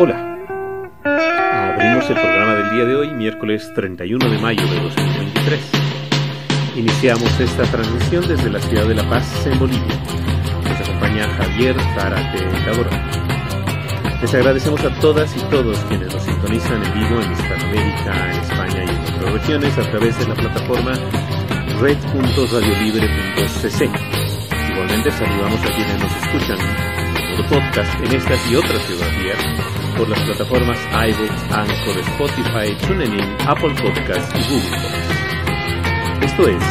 Hola. Abrimos el programa del día de hoy, miércoles 31 de mayo de 2023. Iniciamos esta transmisión desde la ciudad de La Paz, en Bolivia. Nos acompaña Javier Zárate Tabora. Les agradecemos a todas y todos quienes nos sintonizan en vivo en Hispanoamérica, en España y en otras regiones a través de la plataforma red.radiolibre.cc. Igualmente saludamos a quienes nos escuchan por podcast en estas y otras geografías por las plataformas iVoox, Anchor, Spotify, TuneIn, Apple Podcasts y Google Podcasts. Esto es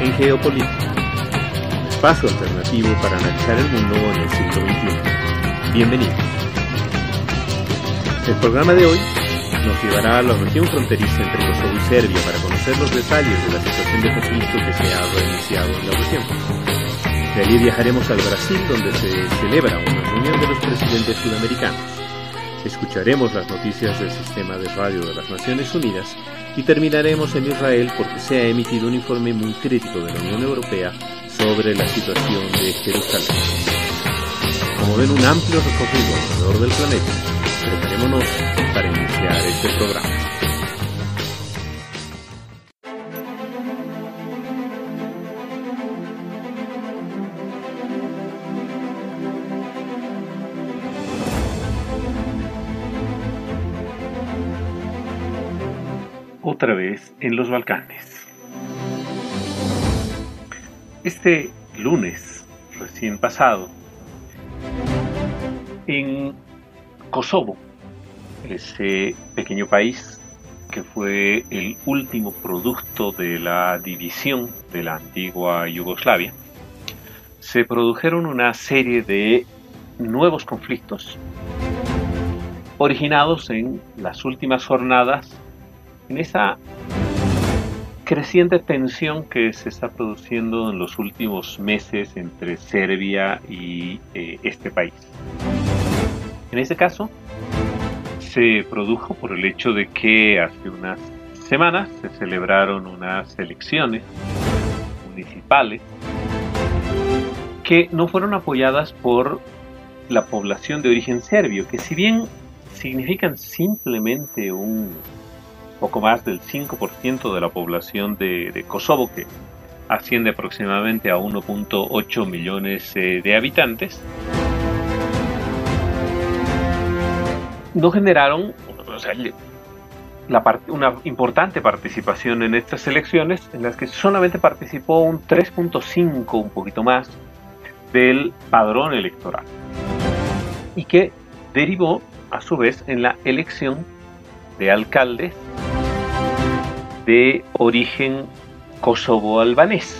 En Geopolítica, un espacio alternativo para analizar el mundo en el siglo XXI. Bienvenidos. El programa de hoy nos llevará a la región fronteriza entre Kosovo y Serbia para conocer los detalles de la situación de conflicto que se ha reiniciado en la región. De allí viajaremos al Brasil donde se celebra una reunión de los presidentes sudamericanos. Escucharemos las noticias del sistema de radio de las Naciones Unidas y terminaremos en Israel porque se ha emitido un informe muy crítico de la Unión Europea sobre la situación de Jerusalén. Como ven un amplio recorrido alrededor del planeta, preparémonos para iniciar este programa. Otra vez en los Balcanes. Este lunes recién pasado, en Kosovo, ese pequeño país que fue el último producto de la división de la antigua Yugoslavia, se produjeron una serie de nuevos conflictos originados en las últimas jornadas en esa creciente tensión que se está produciendo en los últimos meses entre Serbia y eh, este país. En este caso, se produjo por el hecho de que hace unas semanas se celebraron unas elecciones municipales que no fueron apoyadas por la población de origen serbio, que si bien significan simplemente un poco más del 5% de la población de, Kosovo, que asciende aproximadamente a 1.8 millones eh, de habitantes, no generaron una importante participación en estas elecciones, en las que solamente participó un 3.5, un poquito más, del padrón electoral, y que derivó a su vez en la elección de alcaldes de origen kosovo-albanés.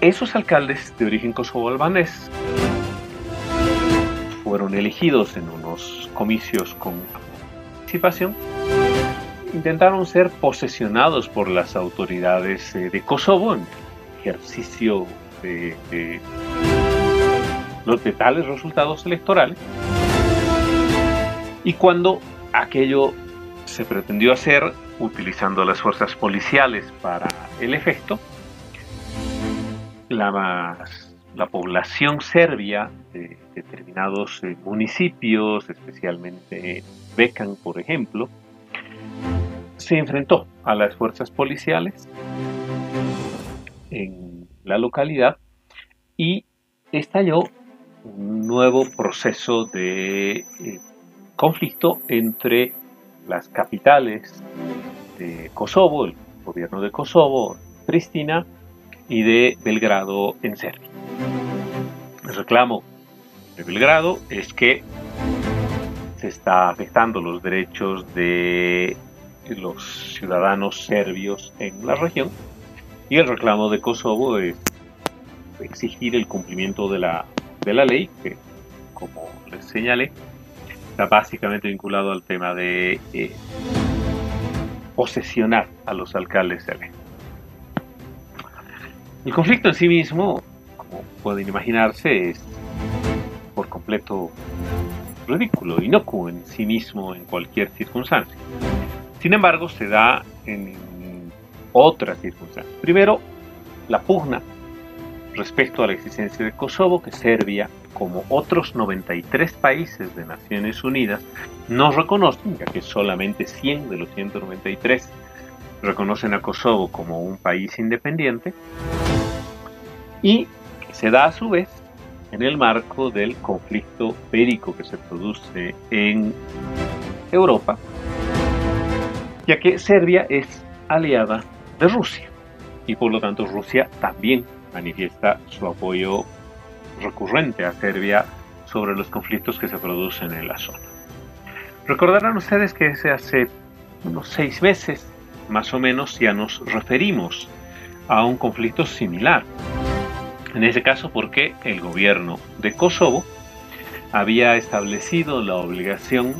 Esos alcaldes de origen kosovo-albanés fueron elegidos en unos comicios con participación, intentaron ser posesionados por las autoridades eh, de Kosovo en ejercicio de, de, de tales resultados electorales. Y cuando aquello se pretendió hacer utilizando las fuerzas policiales para el efecto, la población serbia de determinados eh, municipios, especialmente Bekan, por ejemplo, se enfrentó a las fuerzas policiales en la localidad y estalló un nuevo proceso de eh, conflicto entre las capitales de Kosovo, el gobierno de Kosovo, Pristina, y de Belgrado en Serbia. El reclamo de Belgrado es que se está afectando los derechos de los ciudadanos serbios en la región y el reclamo de Kosovo es exigir el cumplimiento de la, de la ley que, como les señalé, está básicamente vinculado al tema de eh, posesionar a los alcaldes serbios. El conflicto en sí mismo como pueden imaginarse, es por completo ridículo, inocuo en sí mismo en cualquier circunstancia. Sin embargo, se da en otras circunstancias. Primero, la pugna respecto a la existencia de Kosovo, que Serbia como otros 93 países de Naciones Unidas, no reconocen, ya que solamente 100 de los 193 reconocen a Kosovo como un país independiente, y se da a su vez en el marco del conflicto bélico que se produce en Europa, ya que Serbia es aliada de Rusia y por lo tanto Rusia también manifiesta su apoyo recurrente a Serbia sobre los conflictos que se producen en la zona. Recordarán ustedes que hace unos seis meses, más o menos, ya nos referimos a un conflicto similar. En ese caso porque el gobierno de Kosovo había establecido la obligación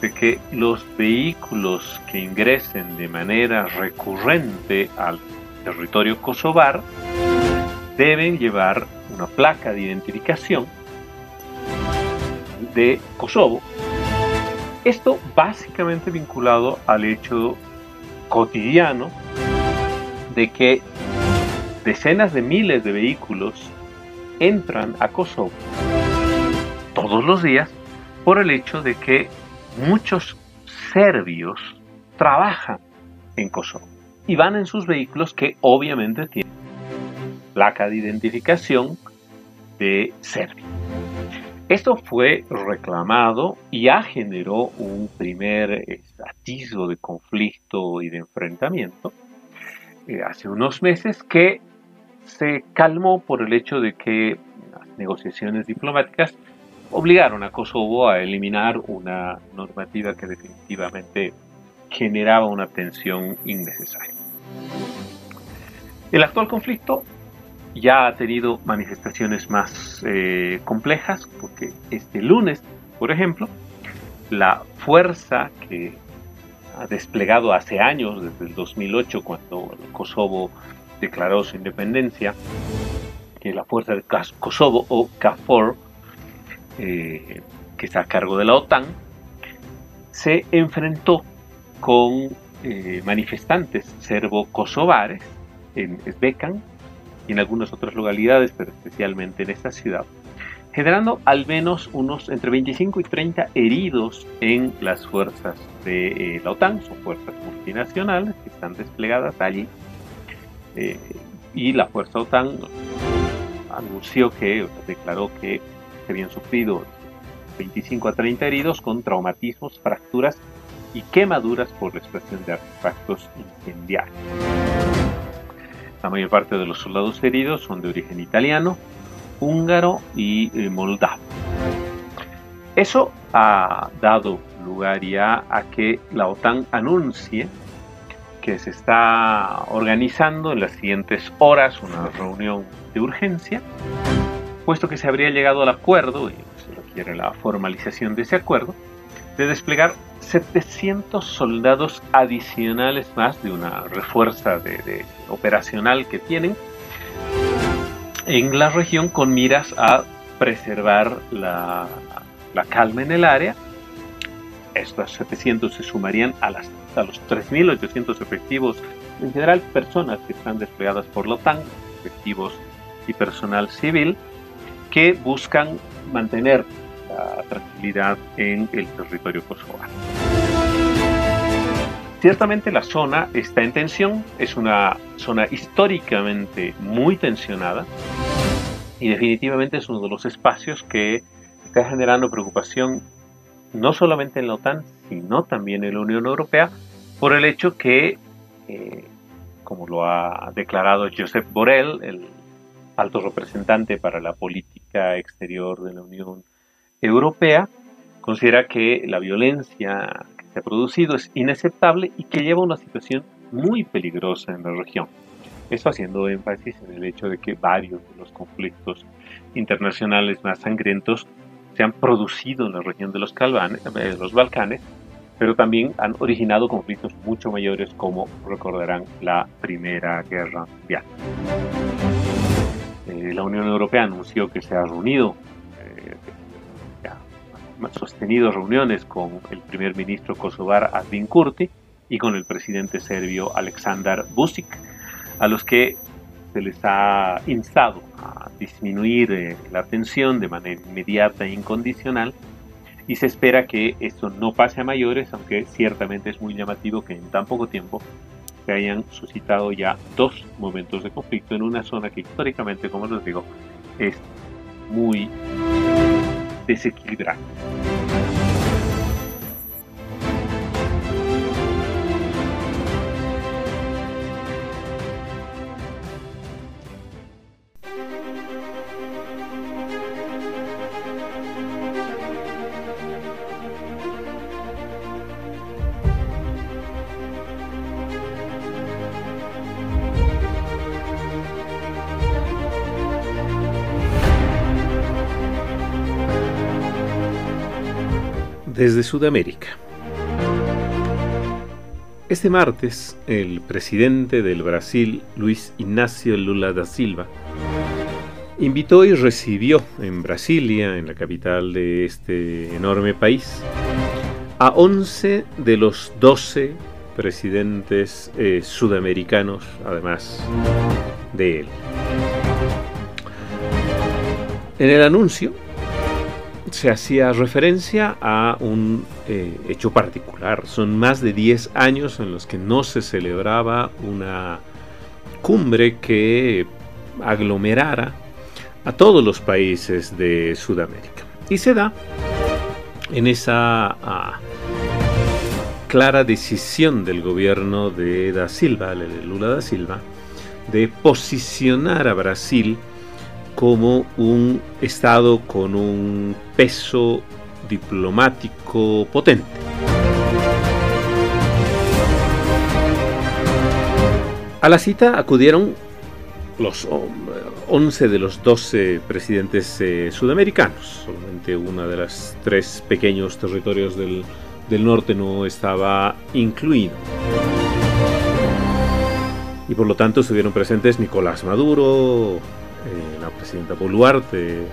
de que los vehículos que ingresen de manera recurrente al territorio kosovar deben llevar una placa de identificación de Kosovo. Esto básicamente vinculado al hecho cotidiano de que decenas de miles de vehículos entran a Kosovo todos los días por el hecho de que muchos serbios trabajan en Kosovo y van en sus vehículos que obviamente tienen placa de identificación de Serbia. Esto fue reclamado y ya generó un primer atisbo de conflicto y de enfrentamiento eh, hace unos meses que se calmó por el hecho de que las negociaciones diplomáticas obligaron a Kosovo a eliminar una normativa que definitivamente generaba una tensión innecesaria. El actual conflicto ya ha tenido manifestaciones más eh, complejas, porque este lunes, por ejemplo, la fuerza que ha desplegado hace años, desde el 2008, cuando Kosovo declaró su independencia, que la fuerza de Kosovo o KFOR, eh, que está a cargo de la OTAN, se enfrentó con eh, manifestantes serbo-kosovares en Sbekan y en algunas otras localidades, pero especialmente en esta ciudad, generando al menos unos entre 25 y 30 heridos en las fuerzas de eh, la OTAN, son fuerzas multinacionales que están desplegadas allí, eh, y la fuerza OTAN anunció que, declaró que se habían sufrido 25 a 30 heridos con traumatismos, fracturas y quemaduras por la expresión de artefactos incendiarios. La mayor parte de los soldados heridos son de origen italiano, húngaro y eh, moldavo. Eso ha dado lugar ya a que la OTAN anuncie que se está organizando en las siguientes horas una reunión de urgencia, puesto que se habría llegado al acuerdo, y se requiere la formalización de ese acuerdo, de desplegar 700 soldados adicionales más de una refuerza de operacional que tienen en la región con miras a preservar la, calma en el área. Estos 700 se sumarían a, las, a los 3.800 efectivos, en general personas que están desplegadas por la OTAN, efectivos y personal civil, que buscan mantener la tranquilidad en el territorio kosovar. Ciertamente la zona está en tensión, es una zona históricamente muy tensionada y definitivamente es uno de los espacios que está generando preocupación no solamente en la OTAN, sino también en la Unión Europea por el hecho que, eh, como lo ha declarado Josep Borrell, el alto representante para la política exterior de la Unión Europea, considera que la violencia se ha producido es inaceptable y que lleva a una situación muy peligrosa en la región. Esto haciendo énfasis en el hecho de que varios de los conflictos internacionales más sangrientos se han producido en la región de los, eh, los Balcanes, pero también han originado conflictos mucho mayores como recordarán la Primera Guerra Mundial. Eh, la Unión Europea anunció que se ha reunido sostenido reuniones con el primer ministro kosovar Advin Kurti y con el presidente serbio Aleksandar Vucic, a los que se les ha instado a disminuir eh, la tensión de manera inmediata e incondicional y se espera que esto no pase a mayores, aunque ciertamente es muy llamativo que en tan poco tiempo se hayan suscitado ya dos momentos de conflicto en una zona que históricamente, como les digo, es muy desequilibrar. Desde Sudamérica. Este martes, el presidente del Brasil, Luis Ignacio Lula da Silva, invitó y recibió en Brasilia, en la capital de este enorme país, a 11 de los 12 presidentes eh, sudamericanos, además de él. En el anuncio se hacía referencia a un eh, hecho particular. Son más de 10 años en los que no se celebraba una cumbre que aglomerara a todos los países de Sudamérica. Y se da en esa ah, clara decisión del gobierno de Da Silva, Lula da Silva, de posicionar a Brasil como un Estado con un peso diplomático potente. A la cita acudieron los 11 de los 12 presidentes eh, sudamericanos. Solamente uno de los tres pequeños territorios del, del norte no estaba incluido. Y por lo tanto estuvieron presentes Nicolás Maduro, eh, la presidenta Boluarte eh,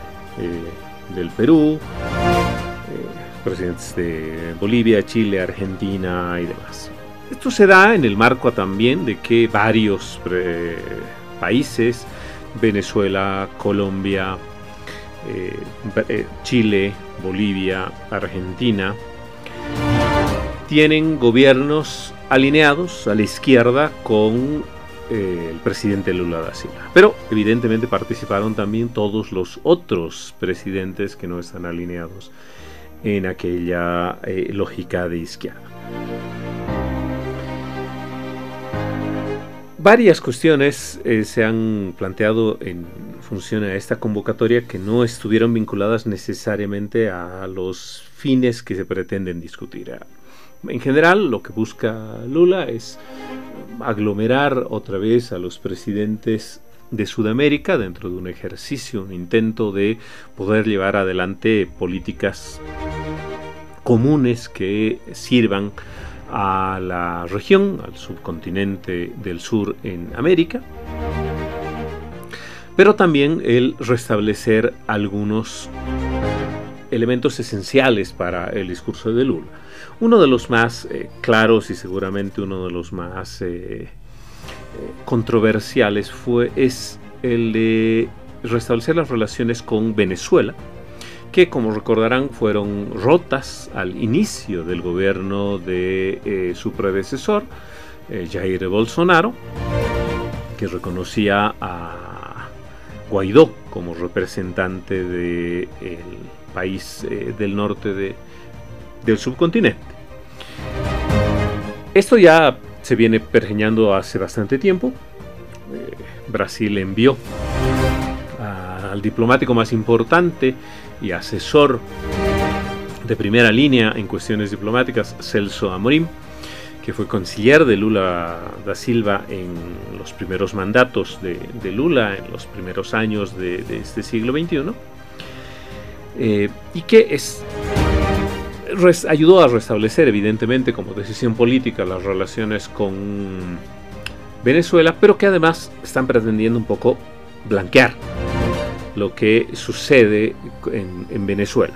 del Perú, eh, presidentes de Bolivia, Chile, Argentina y demás. Esto se da en el marco también de que varios países, Venezuela, Colombia, Chile, Bolivia, Argentina, tienen gobiernos alineados a la izquierda con el presidente Lula da Silva. Pero evidentemente participaron también todos los otros presidentes que no están alineados en aquella eh, lógica de izquierda. Varias cuestiones eh, se han planteado en función a esta convocatoria que no estuvieron vinculadas necesariamente a los fines que se pretenden discutir. En general, lo que busca Lula es aglomerar otra vez a los presidentes de Sudamérica dentro de un ejercicio, un intento de poder llevar adelante políticas comunes que sirvan a la región, al subcontinente del sur en América, pero también el restablecer algunos elementos esenciales para el discurso de Lula. Uno de los más eh, claros y seguramente uno de los más eh, eh, controversiales fue es el de restablecer las relaciones con Venezuela, que como recordarán fueron rotas al inicio del gobierno de su predecesor, Jair Bolsonaro, que reconocía a Guaidó como representante del país del norte de, del subcontinente. Esto ya se viene pergeñando hace bastante tiempo. Eh, Brasil envió al diplomático más importante y asesor de primera línea en cuestiones diplomáticas, Celso Amorim, que fue conciliar de Lula da Silva en los primeros mandatos de, Lula, en los primeros años de, este siglo XXI, eh, y que es ayudó a restablecer, evidentemente, como decisión política, las relaciones con Venezuela, pero que además están pretendiendo un poco blanquear lo que sucede en, Venezuela.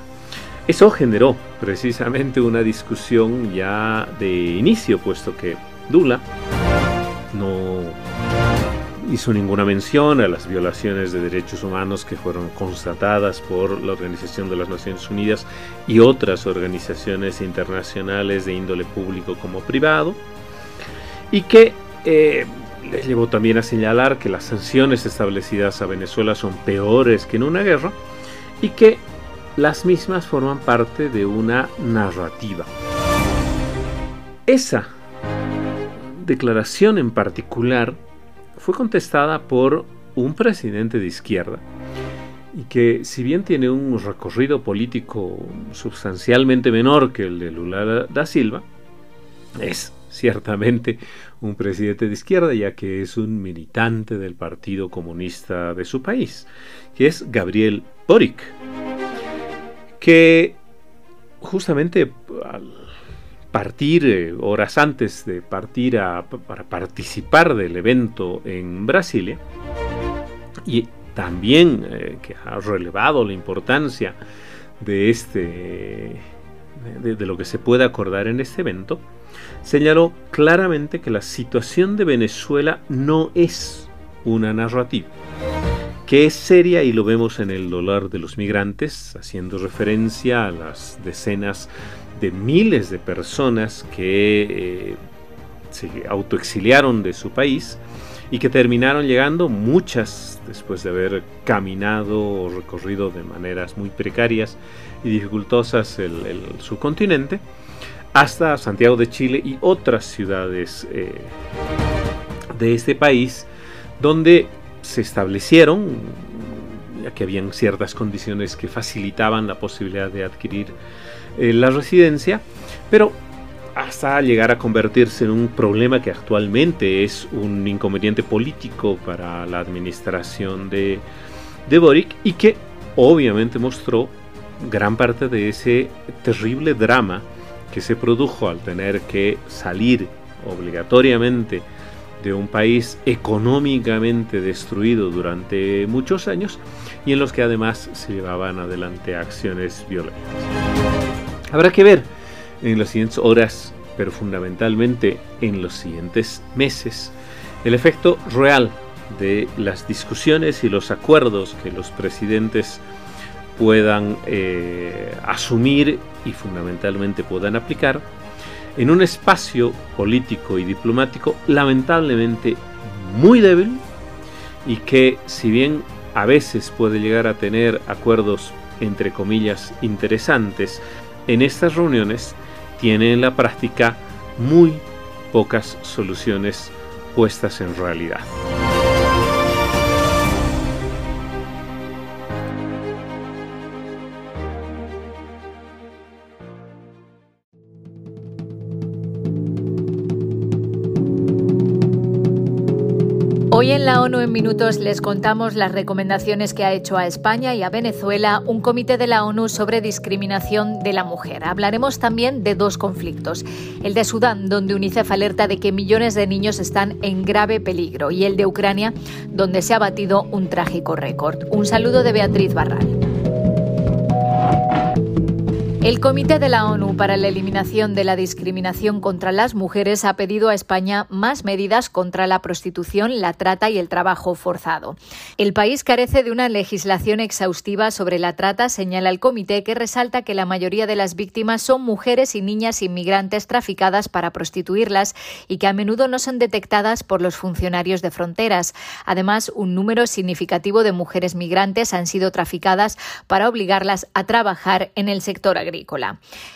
Eso generó precisamente una discusión ya de inicio, puesto que Dula no, hizo ninguna mención a las violaciones de derechos humanos que fueron constatadas por la Organización de las Naciones Unidas y otras organizaciones internacionales de índole público como privado, y que eh, les llevó también a señalar que las sanciones establecidas a Venezuela son peores que en una guerra y que las mismas forman parte de una narrativa. Esa declaración en particular fue contestada por un presidente de izquierda y que si bien tiene un recorrido político sustancialmente menor que el de Lula da Silva, es ciertamente un presidente de izquierda ya que es un militante del Partido Comunista de su país, que es Gabriel Boric, que justamente al partir eh, horas antes de partir para participar del evento en Brasilia y también eh, que ha relevado la importancia de este de, lo que se puede acordar en este evento señaló claramente que la situación de Venezuela no es una narrativa que es seria y lo vemos en el dolor de los migrantes, haciendo referencia a las decenas de miles de personas que eh, se autoexiliaron de su país y que terminaron llegando, muchas después de haber caminado o recorrido de maneras muy precarias y dificultosas el, su continente, hasta Santiago de Chile y otras ciudades eh, de este país, donde se establecieron, ya que habían ciertas condiciones que facilitaban la posibilidad de adquirir eh, la residencia, pero hasta llegar a convertirse en un problema que actualmente es un inconveniente político para la administración de, de Boric y que obviamente mostró gran parte de ese terrible drama que se produjo al tener que salir obligatoriamente de un país económicamente destruido durante muchos años y en los que además se llevaban adelante acciones violentas. Habrá que ver en las siguientes horas, pero fundamentalmente en los siguientes meses, el efecto real de las discusiones y los acuerdos que los presidentes puedan eh, asumir y fundamentalmente puedan aplicar en un espacio político y diplomático lamentablemente muy débil y que si bien a veces puede llegar a tener acuerdos entre comillas interesantes, en estas reuniones tiene en la práctica muy pocas soluciones puestas en realidad. Hoy en la ONU en Minutos les contamos las recomendaciones que ha hecho a España y a Venezuela un comité de la ONU sobre discriminación de la mujer. Hablaremos también de dos conflictos, el de Sudán, donde UNICEF alerta de que millones de niños están en grave peligro, y el de Ucrania, donde se ha batido un trágico récord. Un saludo de Beatriz Barral. El Comité de la ONU para la Eliminación de la Discriminación contra las Mujeres ha pedido a España más medidas contra la prostitución, la trata y el trabajo forzado. El país carece de una legislación exhaustiva sobre la trata, señala el comité, que resalta que la mayoría de las víctimas son mujeres y niñas inmigrantes traficadas para prostituirlas y que a menudo no son detectadas por los funcionarios de fronteras. Además, un número significativo de mujeres migrantes han sido traficadas para obligarlas a trabajar en el sector agrícola.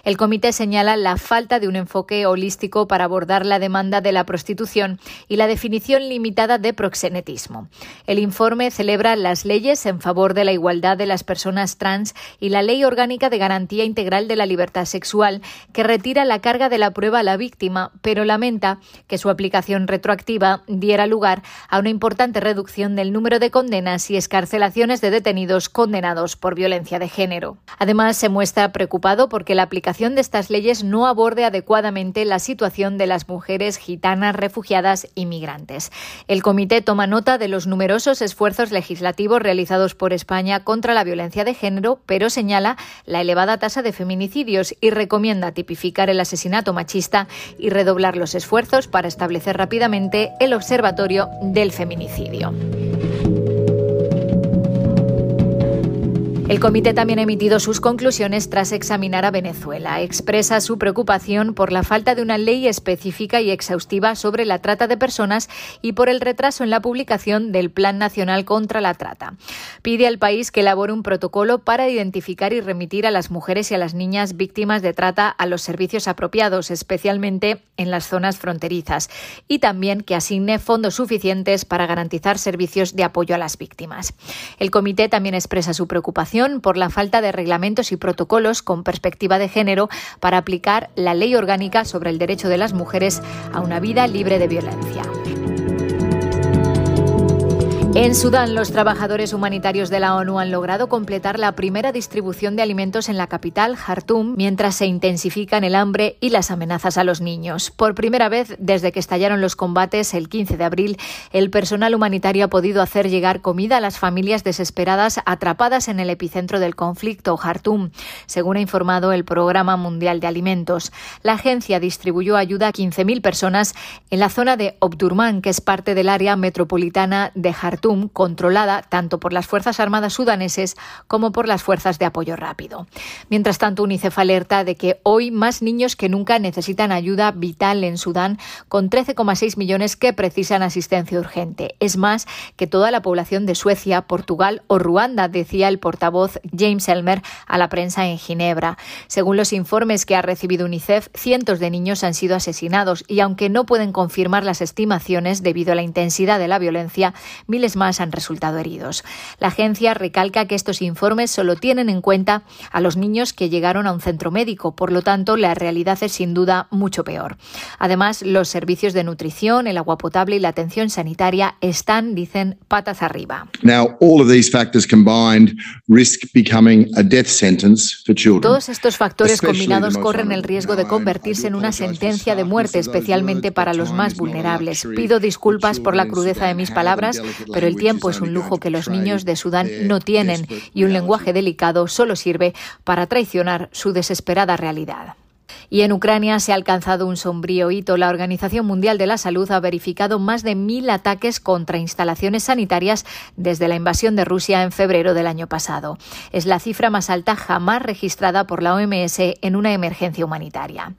El comité señala la falta de un enfoque holístico para abordar la demanda de la prostitución y la definición limitada de proxenetismo. El informe celebra las leyes en favor de la igualdad de las personas trans y la Ley Orgánica de Garantía Integral de la Libertad Sexual, que retira la carga de la prueba a la víctima, pero lamenta que su aplicación retroactiva diera lugar a una importante reducción del número de condenas y escarcelaciones de detenidos condenados por violencia de género. Además, se muestra preocupación preocupado porque la aplicación de estas leyes no aborde adecuadamente la situación de las mujeres gitanas, refugiadas y migrantes. El comité toma nota de los numerosos esfuerzos legislativos realizados por España contra la violencia de género, pero señala la elevada tasa de feminicidios y recomienda tipificar el asesinato machista y redoblar los esfuerzos para establecer rápidamente el Observatorio del Feminicidio. El comité también ha emitido sus conclusiones tras examinar a Venezuela. Expresa su preocupación por la falta de una ley específica y exhaustiva sobre la trata de personas y por el retraso en la publicación del Plan Nacional contra la Trata. Pide al país que elabore un protocolo para identificar y remitir a las mujeres y a las niñas víctimas de trata a los servicios apropiados, especialmente en las zonas fronterizas, y también que asigne fondos suficientes para garantizar servicios de apoyo a las víctimas. El comité también expresa su preocupación por la falta de reglamentos y protocolos con perspectiva de género para aplicar la ley orgánica sobre el derecho de las mujeres a una vida libre de violencia. En Sudán, los trabajadores humanitarios de la ONU han logrado completar la primera distribución de alimentos en la capital, Jartum, mientras se intensifican el hambre y las amenazas a los niños. Por primera vez desde que estallaron los combates el 15 de abril, el personal humanitario ha podido hacer llegar comida a las familias desesperadas atrapadas en el epicentro del conflicto, Jartum, según ha informado el Programa Mundial de Alimentos. La agencia distribuyó ayuda a 15.000 personas en la zona de Obdurman, que es parte del área metropolitana de Jartum controlada tanto por las Fuerzas Armadas sudaneses como por las Fuerzas de Apoyo Rápido. Mientras tanto, UNICEF alerta de que hoy más niños que nunca necesitan ayuda vital en Sudán, con 13,6 millones que precisan asistencia urgente. Es más que toda la población de Suecia, Portugal o Ruanda, decía el portavoz James Elmer a la prensa en Ginebra. Según los informes que ha recibido UNICEF, cientos de niños han sido asesinados y aunque no pueden confirmar las estimaciones debido a la intensidad de la violencia, miles más han resultado heridos. La agencia recalca que estos informes solo tienen en cuenta a los niños que llegaron a un centro médico, por lo tanto la realidad es sin duda mucho peor. Además, los servicios de nutrición, el agua potable y la atención sanitaria están, dicen, patas arriba. Todos estos factores combinados corren el riesgo de convertirse en una sentencia de muerte, especialmente para los más vulnerables. Pido disculpas por la crudeza de mis palabras, pero el tiempo es un lujo que los niños de Sudán no tienen y un lenguaje delicado solo sirve para traicionar su desesperada realidad. Y en Ucrania se ha alcanzado un sombrío hito. La Organización Mundial de la Salud ha verificado más de mil ataques contra instalaciones sanitarias desde la invasión de Rusia en febrero del año pasado. Es la cifra más alta jamás registrada por la OMS en una emergencia humanitaria.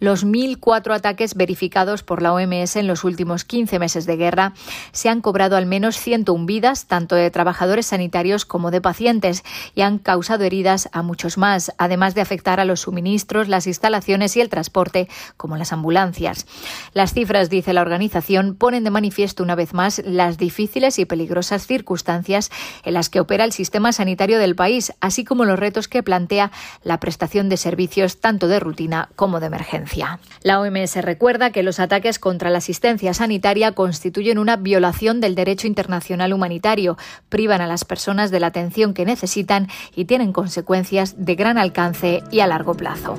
Los 1.004 ataques verificados por la OMS en los últimos 15 meses de guerra se han cobrado al menos 101 vidas, tanto de trabajadores sanitarios como de pacientes, y han causado heridas a muchos más, además de afectar a los suministros, las instalaciones y el transporte, como las ambulancias. Las cifras, dice la organización, ponen de manifiesto una vez más las difíciles y peligrosas circunstancias en las que opera el sistema sanitario del país, así como los retos que plantea la prestación de servicios tanto de rutina como de emergencia. La OMS recuerda que los ataques contra la asistencia sanitaria constituyen una violación del derecho internacional humanitario, privan a las personas de la atención que necesitan y tienen consecuencias de gran alcance y a largo plazo.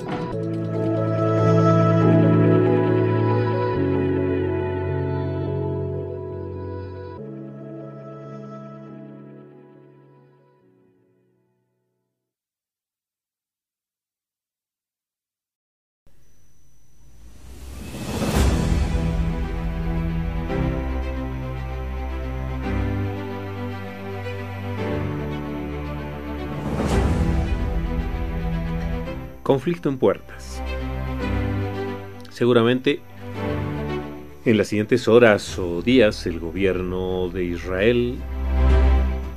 Conflicto en puertas. Seguramente en las siguientes horas o días el gobierno de Israel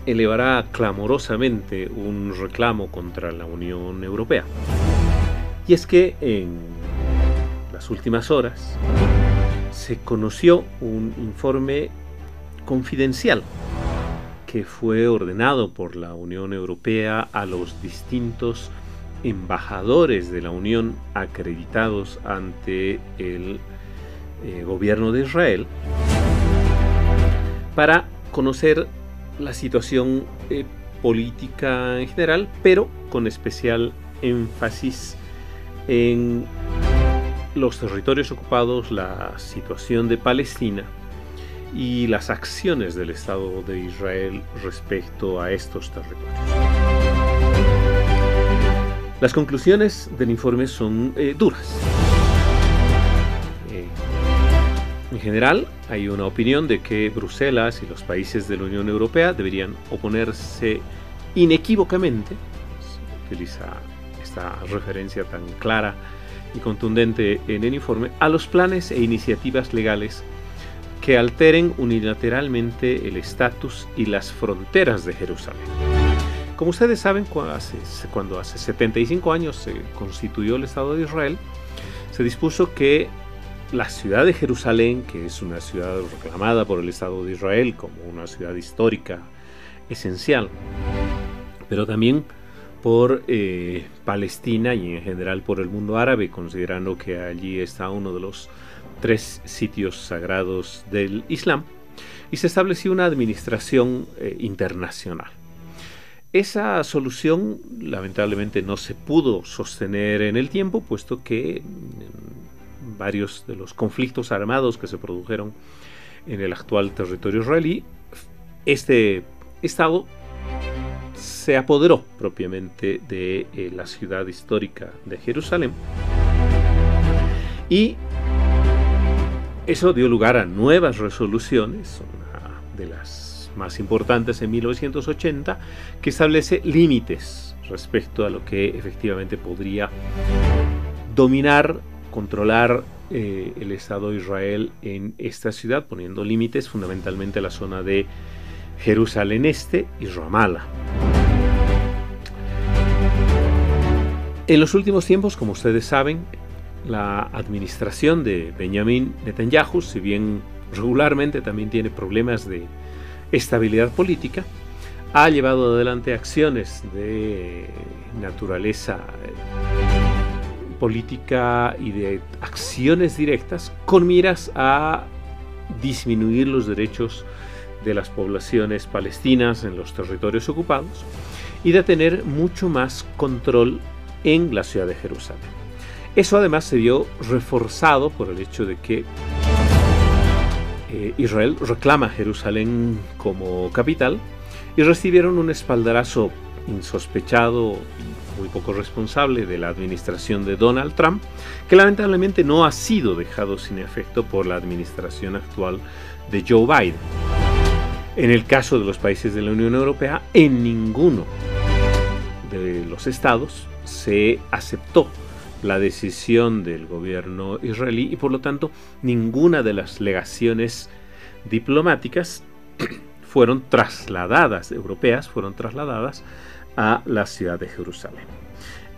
elevará clamorosamente un reclamo contra la Unión Europea. Y es que en las últimas horas se conoció un informe confidencial que fue ordenado por la Unión Europea a los distintos embajadores de la Unión acreditados ante el eh, gobierno de Israel para conocer la situación eh, política en general, pero con especial énfasis en los territorios ocupados, la situación de Palestina y las acciones del Estado de Israel respecto a estos territorios. Las conclusiones del informe son eh, duras. Eh, en general, hay una opinión de que Bruselas y los países de la Unión Europea deberían oponerse inequívocamente, se utiliza esta referencia tan clara y contundente en el informe, a los planes e iniciativas legales que alteren unilateralmente el estatus y las fronteras de Jerusalén. Como ustedes saben, cuando hace 75 años se constituyó el Estado de Israel, se dispuso que la ciudad de Jerusalén, que es una ciudad reclamada por el Estado de Israel como una ciudad histórica esencial, pero también por eh, Palestina y en general por el mundo árabe, considerando que allí está uno de los tres sitios sagrados del Islam, y se estableció una administración eh, internacional. Esa solución lamentablemente no se pudo sostener en el tiempo, puesto que mm, varios de los conflictos armados que se produjeron en el actual territorio israelí, este Estado se apoderó propiamente de eh, la ciudad histórica de Jerusalén. Y eso dio lugar a nuevas resoluciones, una de las más importantes en 1980, que establece límites respecto a lo que efectivamente podría dominar, controlar eh, el Estado de Israel en esta ciudad, poniendo límites fundamentalmente a la zona de Jerusalén Este y Ramallah. En los últimos tiempos, como ustedes saben, la administración de Benjamin Netanyahu, si bien regularmente también tiene problemas de estabilidad política, ha llevado adelante acciones de naturaleza eh, política y de acciones directas con miras a disminuir los derechos de las poblaciones palestinas en los territorios ocupados y de tener mucho más control en la ciudad de Jerusalén. Eso además se vio reforzado por el hecho de que eh, Israel reclama Jerusalén como capital y recibieron un espaldarazo insospechado y muy poco responsable de la administración de Donald Trump, que lamentablemente no ha sido dejado sin efecto por la administración actual de Joe Biden. En el caso de los países de la Unión Europea, en ninguno de los estados se aceptó la decisión del gobierno israelí y por lo tanto ninguna de las legaciones diplomáticas fueron trasladadas, europeas fueron trasladadas a la ciudad de Jerusalén.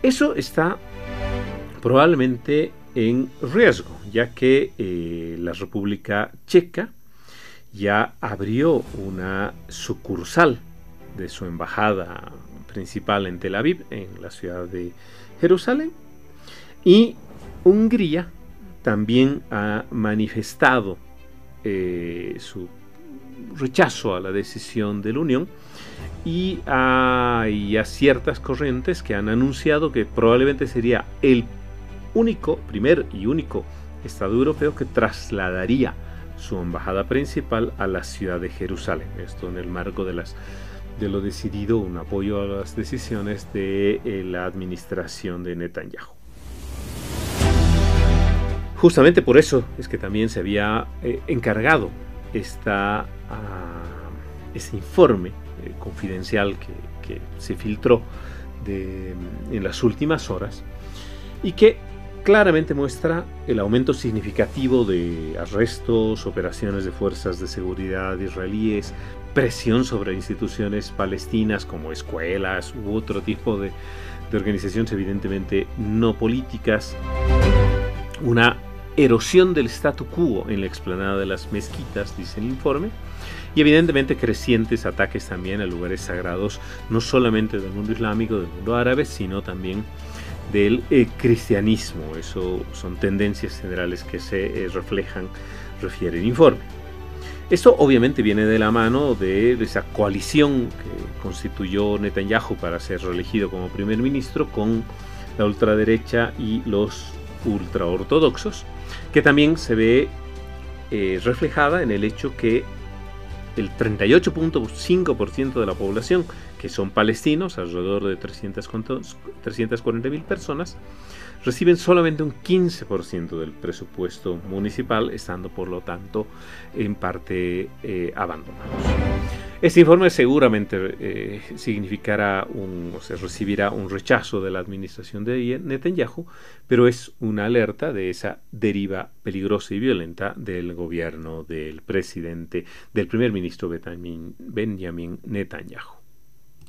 Eso está probablemente en riesgo, ya que eh, la República Checa ya abrió una sucursal de su embajada principal en Tel Aviv, en la ciudad de Jerusalén, y Hungría también ha manifestado eh, su rechazo a la decisión de la Unión y hay ciertas corrientes que han anunciado que probablemente sería el único, primer y único Estado europeo que trasladaría su embajada principal a la ciudad de Jerusalén. Esto en el marco de las de lo decidido, un apoyo a las decisiones de eh, la administración de Netanyahu. Justamente por eso es que también se había eh, encargado esta, ah, ese informe eh, confidencial que, se filtró en las últimas horas y que claramente muestra el aumento significativo de arrestos, operaciones de fuerzas de seguridad israelíes, presión sobre instituciones palestinas como escuelas u otro tipo de, de organizaciones evidentemente no políticas, una erosión del statu quo en la explanada de las mezquitas, dice el informe, y evidentemente crecientes ataques también a lugares sagrados, no solamente del mundo islámico, del mundo árabe, sino también del eh, cristianismo. Eso son tendencias generales que se eh, reflejan, refiere el informe. Esto obviamente viene de la mano de, esa coalición que constituyó Netanyahu para ser reelegido como primer ministro con la ultraderecha y los ultraortodoxos, que también se ve eh, reflejada en el hecho que el 38.5% de la población, que son palestinos, alrededor de 340 mil personas, reciben solamente un 15% del presupuesto municipal, estando por lo tanto en parte eh, abandonados. Este informe seguramente eh, significará un, o se recibirá un rechazo de la administración de Netanyahu, pero es una alerta de esa deriva peligrosa y violenta del gobierno del presidente, del primer ministro Benjamin Netanyahu.